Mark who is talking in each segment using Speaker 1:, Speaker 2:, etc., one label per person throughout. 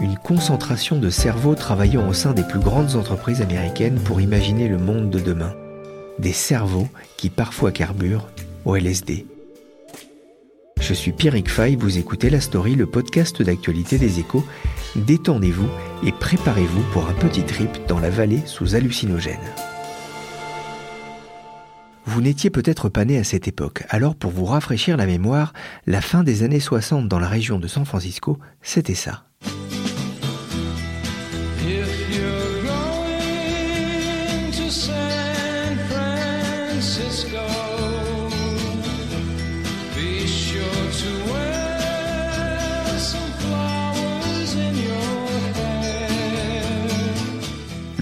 Speaker 1: une concentration de cerveaux travaillant au sein des plus grandes entreprises américaines pour imaginer le monde de demain. Des cerveaux qui parfois carburent au LSD. Je suis Pierrick Fay, vous écoutez La Story, le podcast d'actualité des échos. Détendez-vous et préparez-vous pour un petit trip dans la vallée sous hallucinogène. Vous n'étiez peut-être pas né à cette époque, alors pour vous rafraîchir la mémoire, la fin des années 60 dans la région de San Francisco, c'était ça.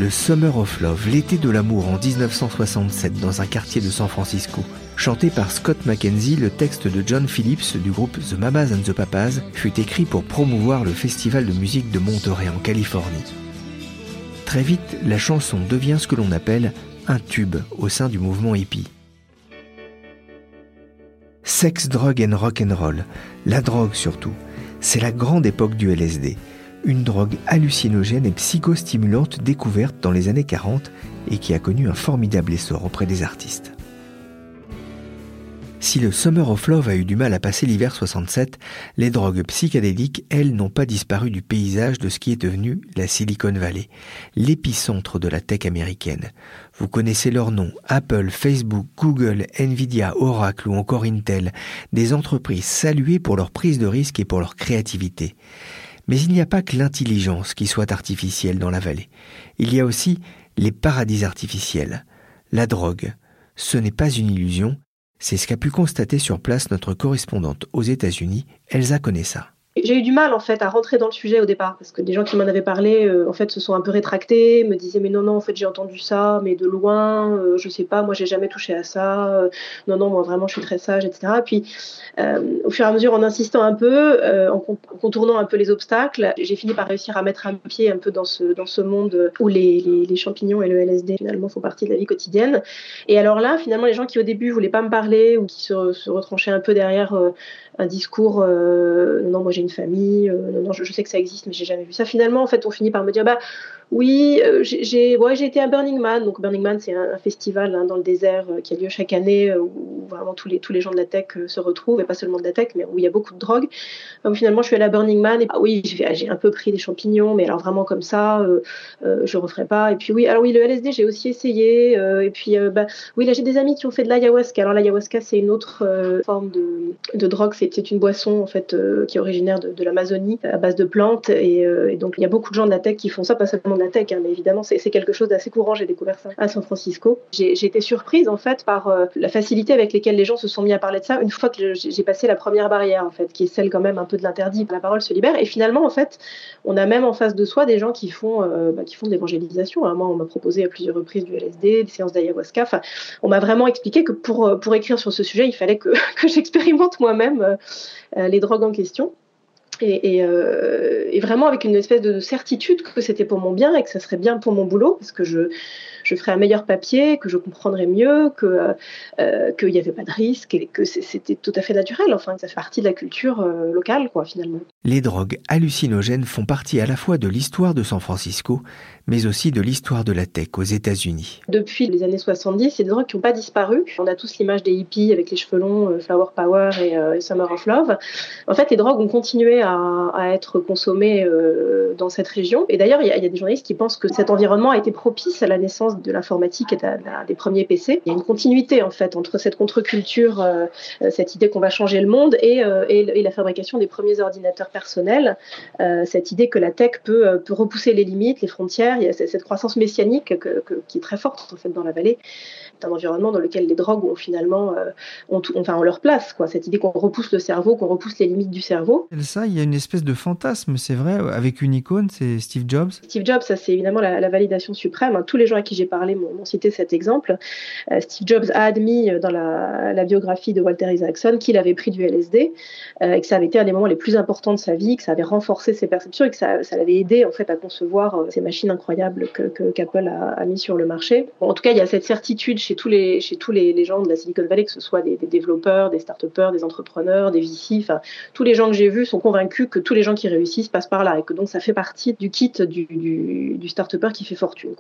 Speaker 1: Le Summer of Love, l'été de l'amour en 1967 dans un quartier de San Francisco. Chanté par Scott McKenzie, le texte de John Phillips du groupe The Mamas and the Papas fut écrit pour promouvoir le festival de musique de Monterey en Californie. Très vite, la chanson devient ce que l'on appelle un tube au sein du mouvement hippie. Sex, drogue and rock and roll, la drogue surtout, c'est la grande époque du LSD une drogue hallucinogène et psychostimulante découverte dans les années 40 et qui a connu un formidable essor auprès des artistes. Si le Summer of Love a eu du mal à passer l'hiver 67, les drogues psychédéliques, elles, n'ont pas disparu du paysage de ce qui est devenu la Silicon Valley, l'épicentre de la tech américaine. Vous connaissez leurs noms, Apple, Facebook, Google, Nvidia, Oracle ou encore Intel, des entreprises saluées pour leur prise de risque et pour leur créativité. Mais il n'y a pas que l'intelligence qui soit artificielle dans la vallée. Il y a aussi les paradis artificiels. La drogue. Ce n'est pas une illusion, c'est ce qu'a pu constater sur place notre correspondante aux États-Unis, Elsa Conessa.
Speaker 2: J'ai eu du mal en fait à rentrer dans le sujet au départ parce que des gens qui m'en avaient parlé euh, en fait se sont un peu rétractés, me disaient mais non non en fait j'ai entendu ça mais de loin, euh, je sais pas, moi j'ai jamais touché à ça, euh, non non moi vraiment je suis très sage etc. Puis au fur et à mesure en insistant un peu, en, contournant un peu les obstacles, j'ai fini par réussir à mettre un pied un peu dans ce dans ce monde où les, les, champignons et le LSD finalement font partie de la vie quotidienne. Et alors là finalement les gens qui au début voulaient pas me parler ou qui se, se retranchaient un peu derrière un discours non moi j'ai famille non non je, je, sais que ça existe mais j'ai jamais vu ça. Finalement en fait on finit par me dire bah oui, euh, j'ai ouais, été à Burning Man. Donc Burning Man, c'est un, festival hein, dans le désert euh, qui a lieu chaque année euh, où vraiment tous les, tous les gens de la tech se retrouvent, et pas seulement de la tech, mais où il y a beaucoup de drogue. Donc, finalement, je suis allée à Burning Man, et ah, oui, j'ai un peu pris des champignons, mais alors vraiment comme ça, je ne referai pas. Et puis oui, alors oui, le LSD, j'ai aussi essayé. et puis bah, oui, là, j'ai des amis qui ont fait de l'ayahuasca. Alors l'ayahuasca, c'est une autre forme de, de drogue. C'est une boisson, en fait, qui est originaire de, de l'Amazonie, à base de plantes. Et, et donc, il y a beaucoup de gens de la tech qui font ça, pas seulement la tech, hein, mais évidemment, c'est quelque chose d'assez courant. J'ai découvert ça à San Francisco. J'ai été surprise, en fait, par euh, la facilité avec laquelle les gens se sont mis à parler de ça une fois que j'ai passé la première barrière, en fait, qui est celle quand même un peu de l'interdit. La parole se libère. Et finalement, en fait, on a même en face de soi des gens qui font, euh, bah, qui font de l'évangélisation. Hein. Moi, on m'a proposé à plusieurs reprises du LSD, des séances d'ayahuasca. Enfin, on m'a vraiment expliqué que pour, euh, pour écrire sur ce sujet, il fallait que, que j'expérimente moi-même les drogues en question. Euh, et, vraiment avec une espèce de certitude que c'était pour mon bien et que ça serait bien pour mon boulot, parce que je, je ferais un meilleur papier, que je comprendrais mieux, que qu'il n'y avait pas de risque et que c'était tout à fait naturel. Enfin, ça fait partie de la culture locale, quoi, finalement.
Speaker 1: Les drogues hallucinogènes font partie à la fois de l'histoire de San Francisco, mais aussi de l'histoire de la tech aux États-Unis.
Speaker 2: Depuis les années 70, c'est des drogues qui n'ont pas disparu. On a tous l'image des hippies avec les cheveux longs, Flower Power et, Summer of Love. En fait, les drogues ont continué à, être consommées dans cette région. Et d'ailleurs, il y, a des journalistes qui pensent que cet environnement a été propice à la naissance de l'informatique et des premiers PC. Il y a une continuité en fait entre cette contre-culture, euh, cette idée qu'on va changer le monde, et, euh, et, la fabrication des premiers ordinateurs personnels. Euh, cette idée que la tech peut, peut, repousser les limites, les frontières. Il y a cette croissance messianique qui est très forte en fait dans la vallée. C'est un environnement dans lequel les drogues ont finalement ont, enfin, ont leur place. Quoi. Cette idée qu'on repousse le cerveau, qu'on repousse les limites du cerveau.
Speaker 3: Ça, il y a une espèce de fantasme, c'est vrai, avec une icône, c'est Steve Jobs.
Speaker 2: Steve Jobs, ça c'est évidemment la, validation suprême. Hein. Tous les gens à qui j'ai parlé m'ont cité cet exemple. Euh, Steve Jobs a admis euh, dans la, biographie de Walter Isaacson qu'il avait pris du LSD euh, et que ça avait été un des moments les plus importants de sa vie, que ça avait renforcé ses perceptions et que ça, l'avait aidé en fait à concevoir ces machines incroyables que, qu'Apple a, mis sur le marché. en tout cas, il y a cette certitude chez tous les chez tous les, gens de la Silicon Valley, que ce soit des, développeurs, des start-upers, des entrepreneurs, des VC, tous les gens que j'ai vus sont convaincus que tous les gens qui réussissent passent par là et que donc ça fait partie du kit du, du, du start-upper qui fait fortune.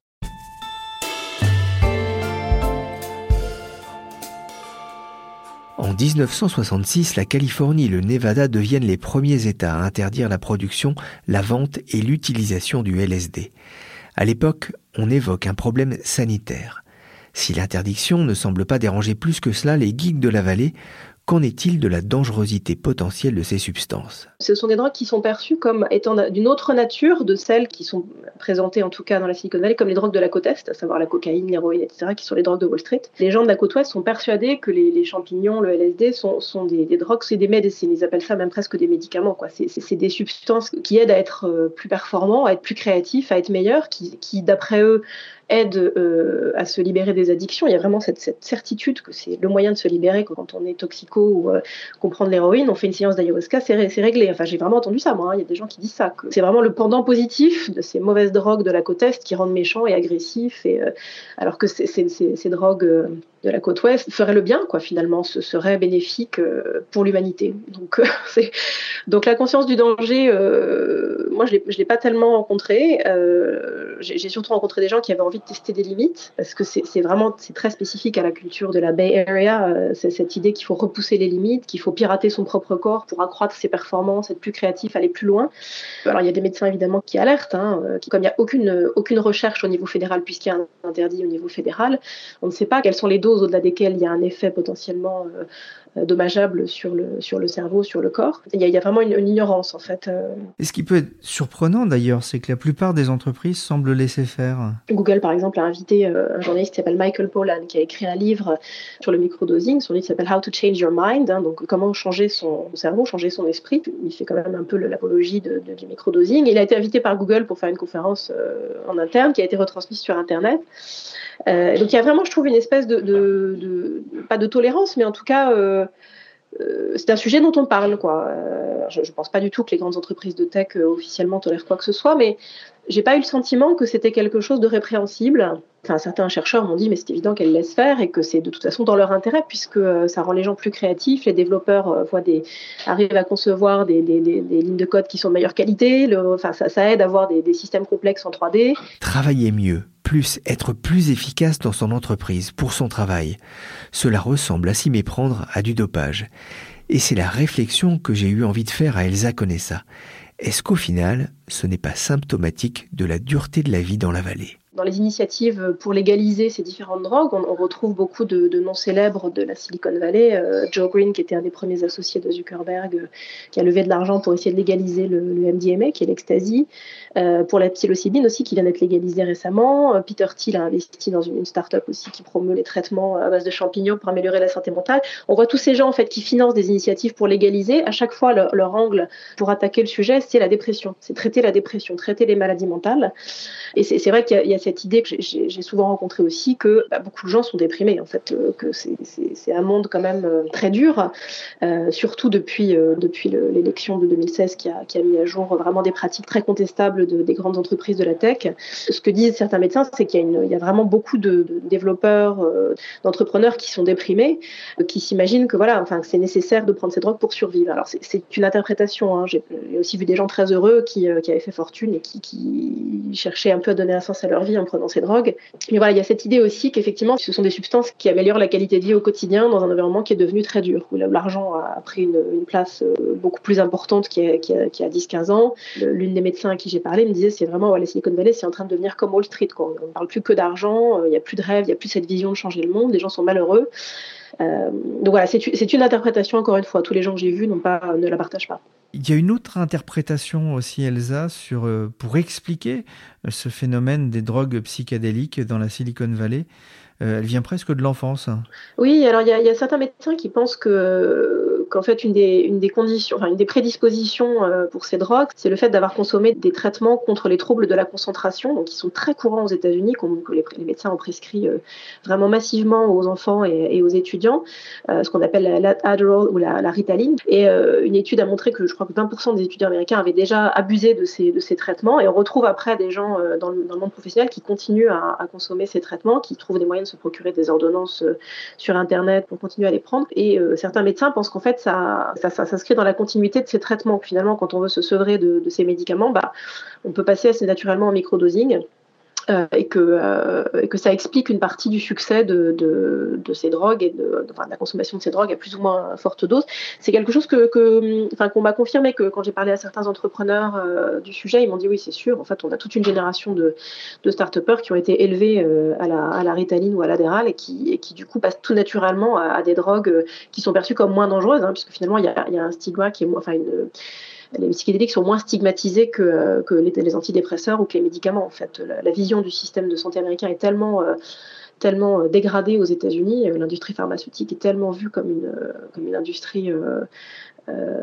Speaker 1: 1966, la Californie et le Nevada deviennent les premiers États à interdire la production, la vente et l'utilisation du LSD. À l'époque, on évoque un problème sanitaire. Si l'interdiction ne semble pas déranger plus que cela les geeks de la vallée, Qu'en est-il de la dangerosité potentielle de ces substances?
Speaker 2: Ce sont des drogues qui sont perçues comme étant d'une autre nature de celles qui sont présentées en tout cas dans la Silicon Valley comme les drogues de la côte Est, à savoir la cocaïne, l'héroïne, etc., qui sont les drogues de Wall Street. Les gens de la côte Ouest sont persuadés que les, champignons, le LSD, sont, des, drogues, c'est des médecines. Ils appellent ça même presque des médicaments. C'est des substances qui aident à être euh, plus performants, à être plus créatifs, à être meilleurs, qui, qui d'après eux, aide euh, à se libérer des addictions. Il y a vraiment cette, certitude que c'est le moyen de se libérer quand on est toxico ou euh, qu'on prend de l'héroïne, on fait une séance d'ayahuasca, c'est, réglé. Enfin, j'ai vraiment entendu ça, moi. Hein. Il y a des gens qui disent ça. C'est vraiment le pendant positif de ces mauvaises drogues de la côte est qui rendent méchants et agressifs, et, euh, alors que ces drogues de la côte ouest ferait le bien, quoi, finalement, ce serait bénéfique euh, pour l'humanité. Donc, euh. Donc la conscience du danger, euh, moi je ne l'ai pas tellement rencontré. j'ai, surtout rencontré des gens qui avaient envie de tester des limites, parce que c'est, vraiment très spécifique à la culture de la Bay Area, cette idée qu'il faut repousser les limites, qu'il faut pirater son propre corps pour accroître ses performances, être plus créatif, aller plus loin. Alors il y a des médecins évidemment qui alertent, hein, qui, comme il n'y a aucune, aucune recherche au niveau fédéral, puisqu'il y a un interdit au niveau fédéral, on ne sait pas quelles sont les au-delà desquelles il y a un effet potentiellement euh, euh, dommageable sur le, sur le cerveau, sur le corps. Il y a, vraiment une, ignorance en fait. Euh.
Speaker 3: Et ce qui peut être surprenant d'ailleurs, c'est que la plupart des entreprises semblent laisser faire.
Speaker 2: Google par exemple a invité un journaliste qui s'appelle Michael Pollan qui a écrit un livre sur le microdosing. Son livre s'appelle How to Change Your Mind, hein, donc comment changer son cerveau, changer son esprit. Il fait quand même un peu l'apologie de, du microdosing. Il a été invité par Google pour faire une conférence en interne qui a été retransmise sur Internet. Euh, donc il y a vraiment, je trouve, une espèce de, de, de pas de tolérance, mais en tout cas, euh, euh, c'est un sujet dont on parle. Quoi. je ne pense pas du tout que les grandes entreprises de tech officiellement tolèrent quoi que ce soit, mais j'ai pas eu le sentiment que c'était quelque chose de répréhensible. Enfin, certains chercheurs m'ont dit, mais c'est évident qu'elles laissent faire et que c'est de toute façon dans leur intérêt puisque ça rend les gens plus créatifs, les développeurs voient des, arrivent à concevoir des, des, des, lignes de code qui sont de meilleure qualité, le, enfin, ça, ça aide à avoir des, systèmes complexes en 3D.
Speaker 1: Travailler mieux plus, être plus efficace dans son entreprise, pour son travail. Cela ressemble à s'y méprendre à du dopage. Et c'est la réflexion que j'ai eu envie de faire à Elsa Conessa. Est-ce qu'au final, ce n'est pas symptomatique de la dureté de la vie dans la vallée?
Speaker 2: Dans les initiatives pour légaliser ces différentes drogues, on, retrouve beaucoup de, noms célèbres de la Silicon Valley. Euh, Joe Green, qui était un des premiers associés de Zuckerberg, euh, qui a levé de l'argent pour essayer de légaliser le, MDMA, qui est l'ecstasy. Euh, pour la psilocybine aussi, qui vient d'être légalisée récemment. Peter Thiel a investi dans une, start-up aussi qui promeut les traitements à base de champignons pour améliorer la santé mentale. On voit tous ces gens en fait qui financent des initiatives pour légaliser. À chaque fois, leur, leur angle pour attaquer le sujet, c'est la dépression. C'est traiter la dépression, traiter les maladies mentales. Et c'est vrai qu'il y, a a cette idée que j'ai souvent rencontrée aussi que bah, beaucoup de gens sont déprimés, en fait, que c'est un monde quand même très dur, surtout depuis, depuis l'élection de 2016 qui a, mis à jour vraiment des pratiques très contestables de, des grandes entreprises de la tech. Ce que disent certains médecins, c'est qu'il y, a vraiment beaucoup de, développeurs, d'entrepreneurs qui sont déprimés, qui s'imaginent que voilà, enfin, c'est nécessaire de prendre ces drogues pour survivre. Alors c'est une interprétation. Hein. J'ai aussi vu des gens très heureux qui, avaient fait fortune et qui, cherchaient un peu à donner un sens à leur vie en prenant ces drogues. Mais voilà, il y a cette idée aussi qu'effectivement, ce sont des substances qui améliorent la qualité de vie au quotidien dans un environnement qui est devenu très dur, où l'argent a pris une, place beaucoup plus importante qu'il y a, a, 10-15 ans. L'une des médecins à qui j'ai parlé me disait c'est vraiment ouais, la Silicon Valley, c'est en train de devenir comme Wall Street. On ne parle plus que d'argent, il n'y a plus de rêve, il n'y a plus cette vision de changer le monde, les gens sont malheureux. Euh, donc voilà, c'est une interprétation, encore une fois. Tous les gens que j'ai vus pas, ne la partagent pas.
Speaker 3: Il y a une autre interprétation aussi, Elsa, euh, pour expliquer euh, ce phénomène des drogues psychédéliques dans la Silicon Valley. Elle vient presque de l'enfance.
Speaker 2: Oui, alors il y, a, certains médecins qui pensent que qu'en fait une des, une des conditions, enfin une des prédispositions euh, pour ces drogues, c'est le fait d'avoir consommé des traitements contre les troubles de la concentration, donc qui sont très courants aux États-Unis, que les, médecins ont prescrit euh, vraiment massivement aux enfants et, aux étudiants, euh, ce qu'on appelle l'Adderall ou la, la, Ritaline. Et une étude a montré que je crois que 20% des étudiants américains avaient déjà abusé de ces, de ces traitements, et on retrouve après des gens dans le, dans, le, monde professionnel qui continuent à, à, consommer ces traitements, qui trouvent des moyens de se procurer des ordonnances sur Internet pour continuer à les prendre. Et certains médecins pensent qu'en fait ça, s'inscrit dans la continuité de ces traitements. Finalement, quand on veut se sevrer de, de ces médicaments, bah, on peut passer assez naturellement en microdosing. Euh, et, que, euh, que ça explique une partie du succès de, de, de ces drogues et de, enfin, de, la consommation de ces drogues à plus ou moins forte dose. C'est quelque chose que, que enfin, qu'on m'a confirmé que quand j'ai parlé à certains entrepreneurs euh, du sujet, ils m'ont dit oui, c'est sûr. En fait, on a toute une génération de, de start-upers qui ont été élevés euh, à, la, à la Ritaline ou à l'Adderall et qui, et qui du coup passent tout naturellement à, à des drogues qui sont perçues comme moins dangereuses, hein, puisque finalement il y a, y a un stigma qui est, enfin une les psychédéliques sont moins stigmatisés que, que les, antidépresseurs ou que les médicaments. En fait, la, vision du système de santé américain est tellement euh, tellement euh, dégradée aux États-Unis. Euh, l'industrie pharmaceutique est tellement vue comme une comme une industrie euh, euh,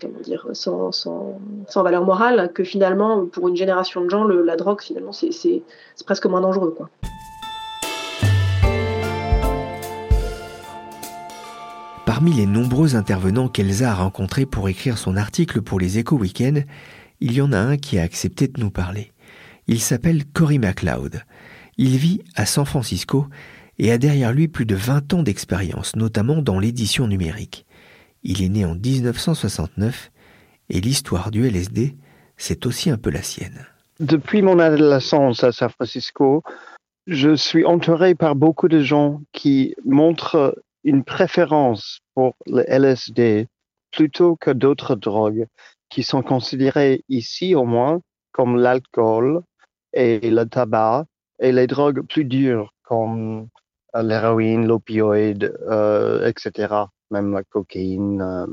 Speaker 2: comment dire, sans, sans, sans, valeur morale, que finalement, pour une génération de gens, la drogue, finalement, c'est presque moins dangereux. Quoi.
Speaker 1: Parmi les nombreux intervenants qu'Elsa a rencontrés pour écrire son article pour les Échos Weekend, il y en a un qui a accepté de nous parler. Il s'appelle Cory MacLeod. Il vit à San Francisco et a derrière lui plus de 20 ans d'expérience, notamment dans l'édition numérique. Il est né en 1969 et l'histoire du LSD, c'est aussi un peu la sienne.
Speaker 4: Depuis mon adolescence à San Francisco, je suis entouré par beaucoup de gens qui montrent une préférence pour le LSD plutôt que d'autres drogues qui sont considérées ici au moins comme l'alcool et le tabac et les drogues plus dures comme euh, l'héroïne, l'opioïde, euh, etc. Même la cocaïne, euh,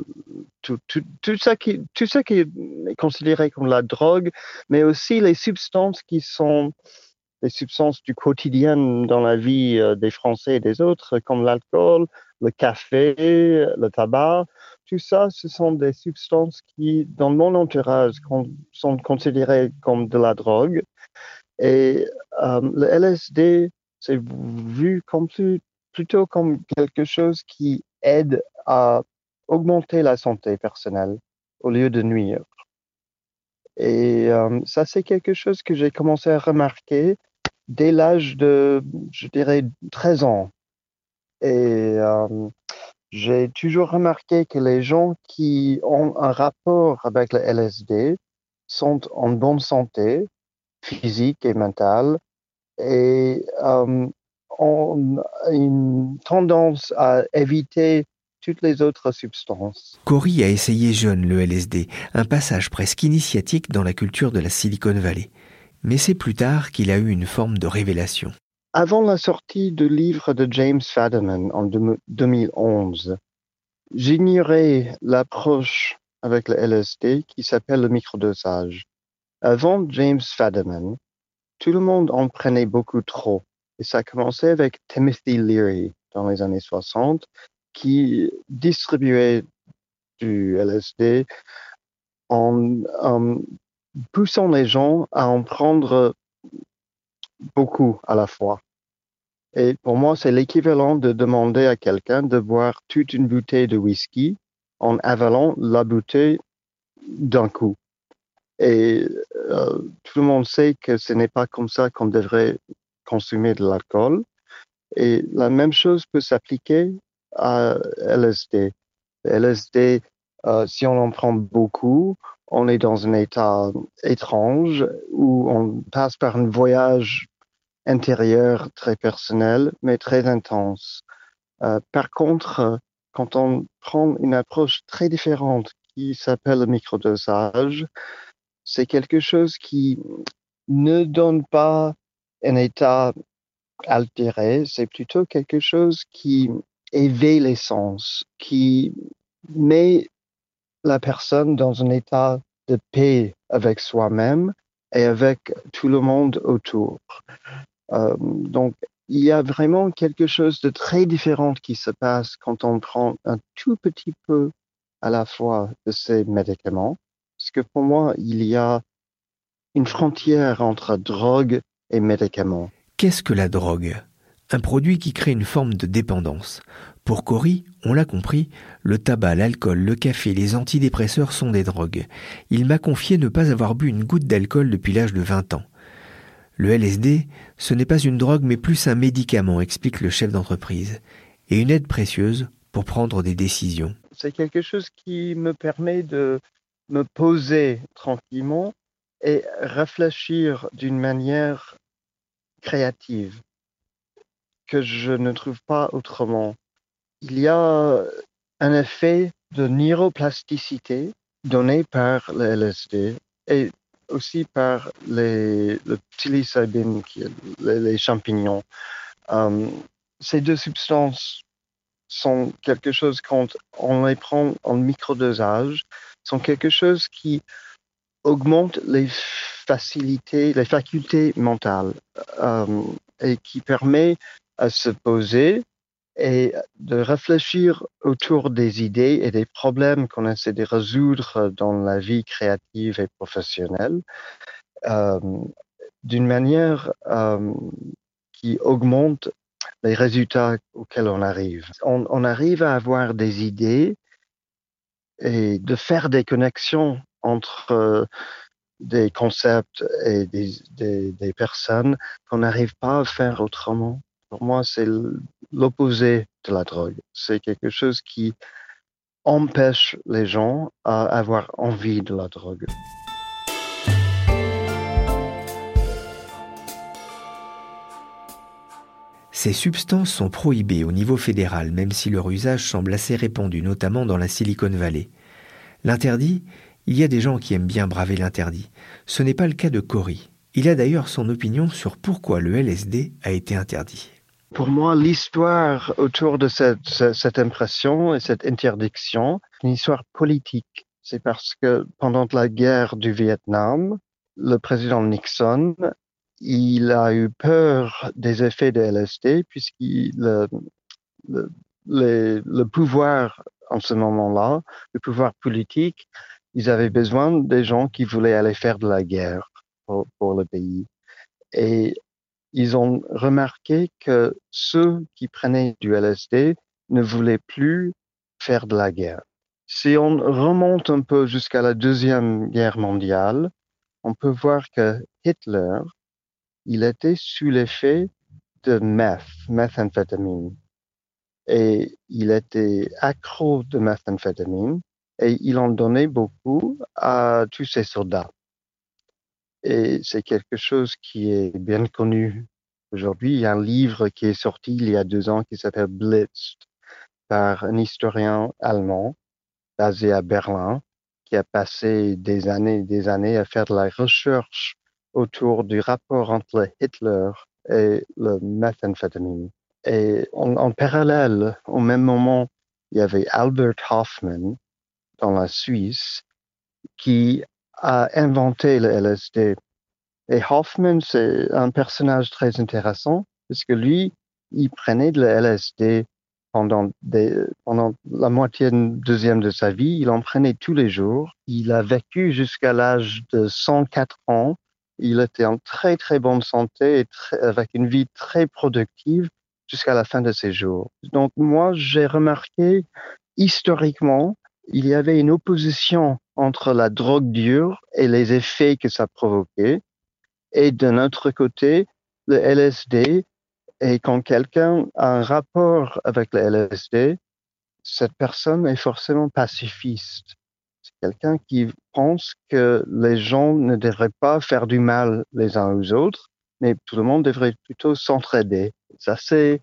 Speaker 4: tout, tout, tout, ça qui, tout ça qui est considéré comme la drogue, mais aussi les substances qui sont les substances du quotidien dans la vie des Français et des autres, comme l'alcool, le café, le tabac, tout ça, ce sont des substances qui, dans mon entourage, sont considérées comme de la drogue. Et euh, le LSD, c'est vu comme plus, plutôt comme quelque chose qui aide à augmenter la santé personnelle au lieu de nuire. Et euh, ça, c'est quelque chose que j'ai commencé à remarquer dès l'âge de, je dirais, 13 ans. Et euh, j'ai toujours remarqué que les gens qui ont un rapport avec le LSD sont en bonne santé physique et mentale et euh, ont une tendance à éviter toutes les autres substances.
Speaker 1: Cory a essayé jeune le LSD, un passage presque initiatique dans la culture de la Silicon Valley. Mais c'est plus tard qu'il a eu une forme de révélation.
Speaker 4: Avant la sortie du livre de James Fadiman en 2011, j'ignorais l'approche avec le LSD qui s'appelle le microdosage. Avant James Fadiman, tout le monde en prenait beaucoup trop. Et ça a commencé avec Timothy Leary dans les années 60, qui distribuait du LSD en, en poussant les gens à en prendre beaucoup à la fois. Et pour moi, c'est l'équivalent de demander à quelqu'un de boire toute une bouteille de whisky en avalant la bouteille d'un coup. Et euh, tout le monde sait que ce n'est pas comme ça qu'on devrait consommer de l'alcool. Et la même chose peut s'appliquer à LSD. LSD, euh, si on en prend beaucoup, on est dans un état étrange où on passe par un voyage intérieur très personnel, mais très intense. Euh, par contre, quand on prend une approche très différente qui s'appelle le microdosage, c'est quelque chose qui ne donne pas un état altéré, c'est plutôt quelque chose qui éveille les sens, qui met la personne dans un état de paix avec soi-même et avec tout le monde autour. Euh, donc, il y a vraiment quelque chose de très différent qui se passe quand on prend un tout petit peu à la fois de ces médicaments, parce que pour moi, il y a une frontière entre drogue et médicaments.
Speaker 1: Qu'est-ce que la drogue? Un produit qui crée une forme de dépendance. Pour Cory, on l'a compris, le tabac, l'alcool, le café, les antidépresseurs sont des drogues. Il m'a confié ne pas avoir bu une goutte d'alcool depuis l'âge de 20 ans. Le LSD, ce n'est pas une drogue mais plus un médicament, explique le chef d'entreprise, et une aide précieuse pour prendre des décisions.
Speaker 4: C'est quelque chose qui me permet de me poser tranquillement et réfléchir d'une manière créative que je ne trouve pas autrement. Il y a un effet de neuroplasticité donné par le LSD et aussi par les, le psilocybine, les, champignons. Euh, ces deux substances sont quelque chose, quand on les prend en microdosage, sont quelque chose qui augmente les facilités, les facultés mentales euh, et qui permet à se poser et de réfléchir autour des idées et des problèmes qu'on essaie de résoudre dans la vie créative et professionnelle euh, d'une manière euh, qui augmente les résultats auxquels on arrive. On, arrive à avoir des idées et de faire des connexions entre euh, des concepts et des, des personnes qu'on n'arrive pas à faire autrement. Pour moi, c'est l'opposé de la drogue. C'est quelque chose qui empêche les gens à avoir envie de la drogue.
Speaker 1: Ces substances sont prohibées au niveau fédéral, même si leur usage semble assez répandu, notamment dans la Silicon Valley. L'interdit, il y a des gens qui aiment bien braver l'interdit. Ce n'est pas le cas de Cory. Il a d'ailleurs son opinion sur pourquoi le LSD a été interdit.
Speaker 4: Pour moi, l'histoire autour de cette, cette, impression et cette interdiction, une histoire politique. C'est parce que pendant la guerre du Vietnam, le président Nixon, il a eu peur des effets de LSD puisqu'il le, le, le, pouvoir en ce moment-là, le pouvoir politique, ils avaient besoin des gens qui voulaient aller faire de la guerre pour, pour le pays. Et ils ont remarqué que ceux qui prenaient du LSD ne voulaient plus faire de la guerre. Si on remonte un peu jusqu'à la Deuxième Guerre mondiale, on peut voir que Hitler, il était sous l'effet de meth, methamphétamine. Et il était accro de methamphétamine et il en donnait beaucoup à tous ses soldats. Et c'est quelque chose qui est bien connu aujourd'hui. Il y a un livre qui est sorti il y a deux ans qui s'appelle Blitz par un historien allemand basé à Berlin qui a passé des années et des années à faire de la recherche autour du rapport entre Hitler et le methamphétamine. Et en, en, parallèle, au même moment, il y avait Albert Hoffman dans la Suisse qui a inventé le LSD. Et Hoffman, c'est un personnage très intéressant parce que lui, il prenait de la LSD pendant, la moitié deuxième de sa vie. Il en prenait tous les jours. Il a vécu jusqu'à l'âge de 104 ans Il était en très très bonne santé et avec une vie très productive jusqu'à la fin de ses jours. Donc moi, j'ai remarqué historiquement, il y avait une opposition entre la drogue dure et les effets que ça provoquait. Et d'un autre côté, le LSD, et quand quelqu'un a un rapport avec le LSD, cette personne est forcément pacifiste. C'est quelqu'un qui pense que les gens ne devraient pas faire du mal les uns aux autres, mais tout le monde devrait plutôt s'entraider. Ça, c'est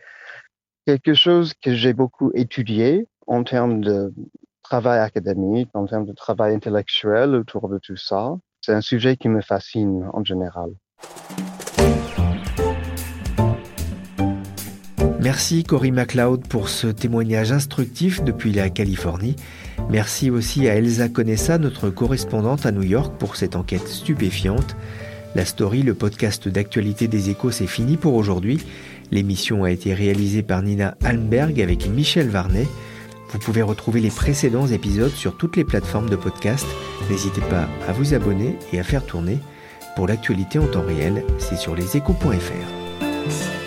Speaker 4: quelque chose que j'ai beaucoup étudié en termes de travail académique, en termes de travail intellectuel autour de tout ça. C'est un sujet qui me fascine en général.
Speaker 1: Merci Cory MacLeod pour ce témoignage instructif depuis la Californie. Merci aussi à Elsa Conessa, notre correspondante à New York, pour cette enquête stupéfiante. La story, le podcast d'actualité des échos, c'est fini pour aujourd'hui. L'émission a été réalisée par Nina Almberg avec Michel Varnet. Vous pouvez retrouver les précédents épisodes sur toutes les plateformes de podcast. N'hésitez pas à vous abonner et à faire tourner. Pour l'actualité en temps réel, c'est sur leséchos.fr.